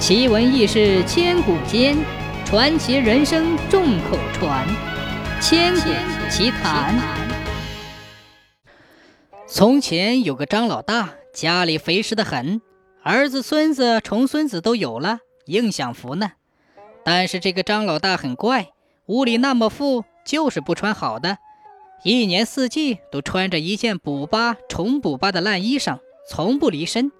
奇闻异事千古间，传奇人生众口传。千古奇谈。从前有个张老大，家里肥实的很，儿子、孙子、重孙子都有了，硬享福呢。但是这个张老大很怪，屋里那么富，就是不穿好的，一年四季都穿着一件补巴、重补巴的烂衣裳，从不离身。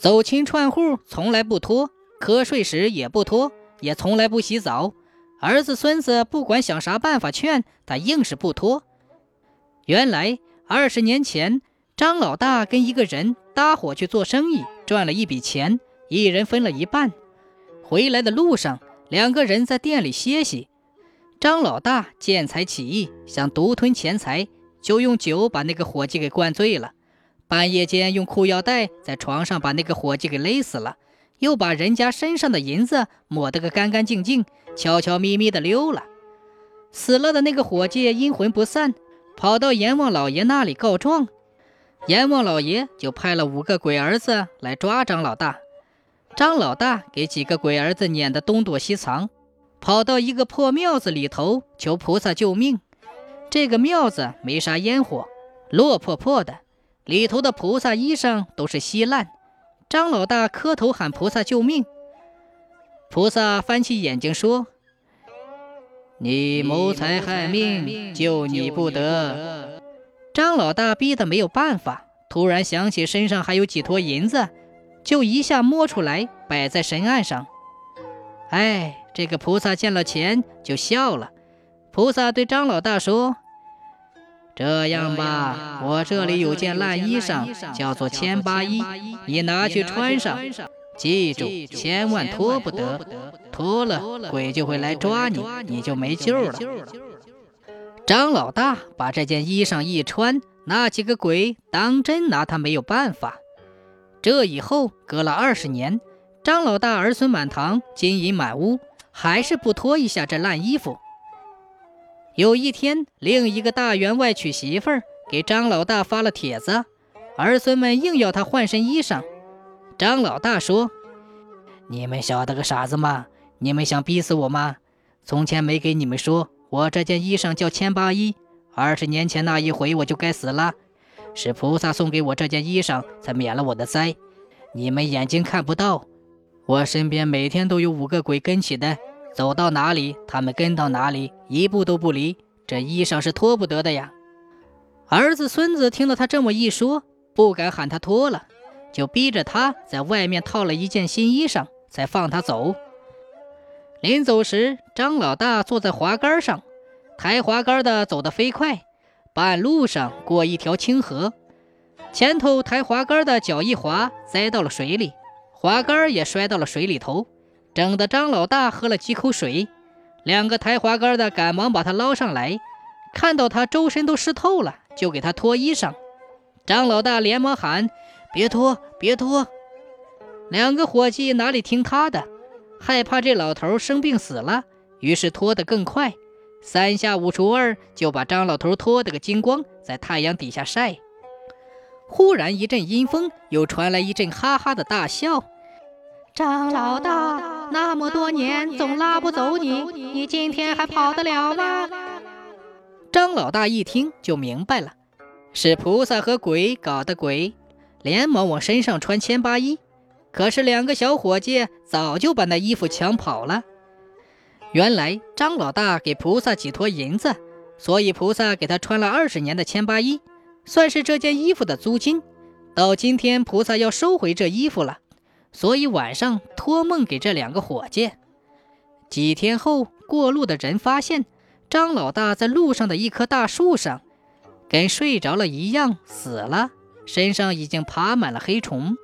走亲串户从来不脱，瞌睡时也不脱，也从来不洗澡。儿子孙子不管想啥办法劝他，硬是不脱。原来二十年前，张老大跟一个人搭伙去做生意，赚了一笔钱，一人分了一半。回来的路上，两个人在店里歇息。张老大见财起意，想独吞钱财，就用酒把那个伙计给灌醉了。半夜间，用裤腰带在床上把那个伙计给勒死了，又把人家身上的银子抹得个干干净净，悄悄咪咪的溜了。死了的那个伙计阴魂不散，跑到阎王老爷那里告状。阎王老爷就派了五个鬼儿子来抓张老大。张老大给几个鬼儿子撵得东躲西藏，跑到一个破庙子里头求菩萨救命。这个庙子没啥烟火，落破破的。里头的菩萨衣裳都是稀烂，张老大磕头喊菩萨救命。菩萨翻起眼睛说：“你谋财害命，救你不得。”张老大逼得没有办法，突然想起身上还有几坨银子，就一下摸出来摆在神案上。哎，这个菩萨见了钱就笑了。菩萨对张老大说。这样吧，我这里有件烂衣裳，叫做千八衣，你拿去穿上。记住，千万脱不得，脱了鬼就会来抓你，你就没救了。张老大把这件衣裳一穿，那几个鬼当真拿他没有办法。这以后隔了二十年，张老大儿孙满堂，金银满屋，还是不脱一下这烂衣服。有一天，另一个大员外娶媳妇儿，给张老大发了帖子，儿孙们硬要他换身衣裳。张老大说：“你们晓得个傻子吗？你们想逼死我吗？从前没给你们说，我这件衣裳叫千八衣。二十年前那一回，我就该死了，是菩萨送给我这件衣裳，才免了我的灾。你们眼睛看不到，我身边每天都有五个鬼跟起的。”走到哪里，他们跟到哪里，一步都不离。这衣裳是脱不得的呀。儿子孙子听到他这么一说，不敢喊他脱了，就逼着他在外面套了一件新衣裳，才放他走。临走时，张老大坐在滑竿上，抬滑竿的走得飞快。半路上过一条清河，前头抬滑竿的脚一滑，栽到了水里，滑竿也摔到了水里头。整得张老大喝了几口水，两个抬滑竿的赶忙把他捞上来，看到他周身都湿透了，就给他脱衣裳。张老大连忙喊：“别脱，别脱！”两个伙计哪里听他的，害怕这老头生病死了，于是脱得更快，三下五除二就把张老头脱得个精光，在太阳底下晒。忽然一阵阴风，又传来一阵哈哈的大笑。张老大。那么多年总拉不走你，你今天还跑得了吗？张老大一听就明白了，是菩萨和鬼搞的鬼，连忙往身上穿千八衣。可是两个小伙计早就把那衣服抢跑了。原来张老大给菩萨几坨银子，所以菩萨给他穿了二十年的千八衣，算是这件衣服的租金。到今天菩萨要收回这衣服了。所以晚上托梦给这两个伙计。几天后，过路的人发现张老大在路上的一棵大树上，跟睡着了一样死了，身上已经爬满了黑虫。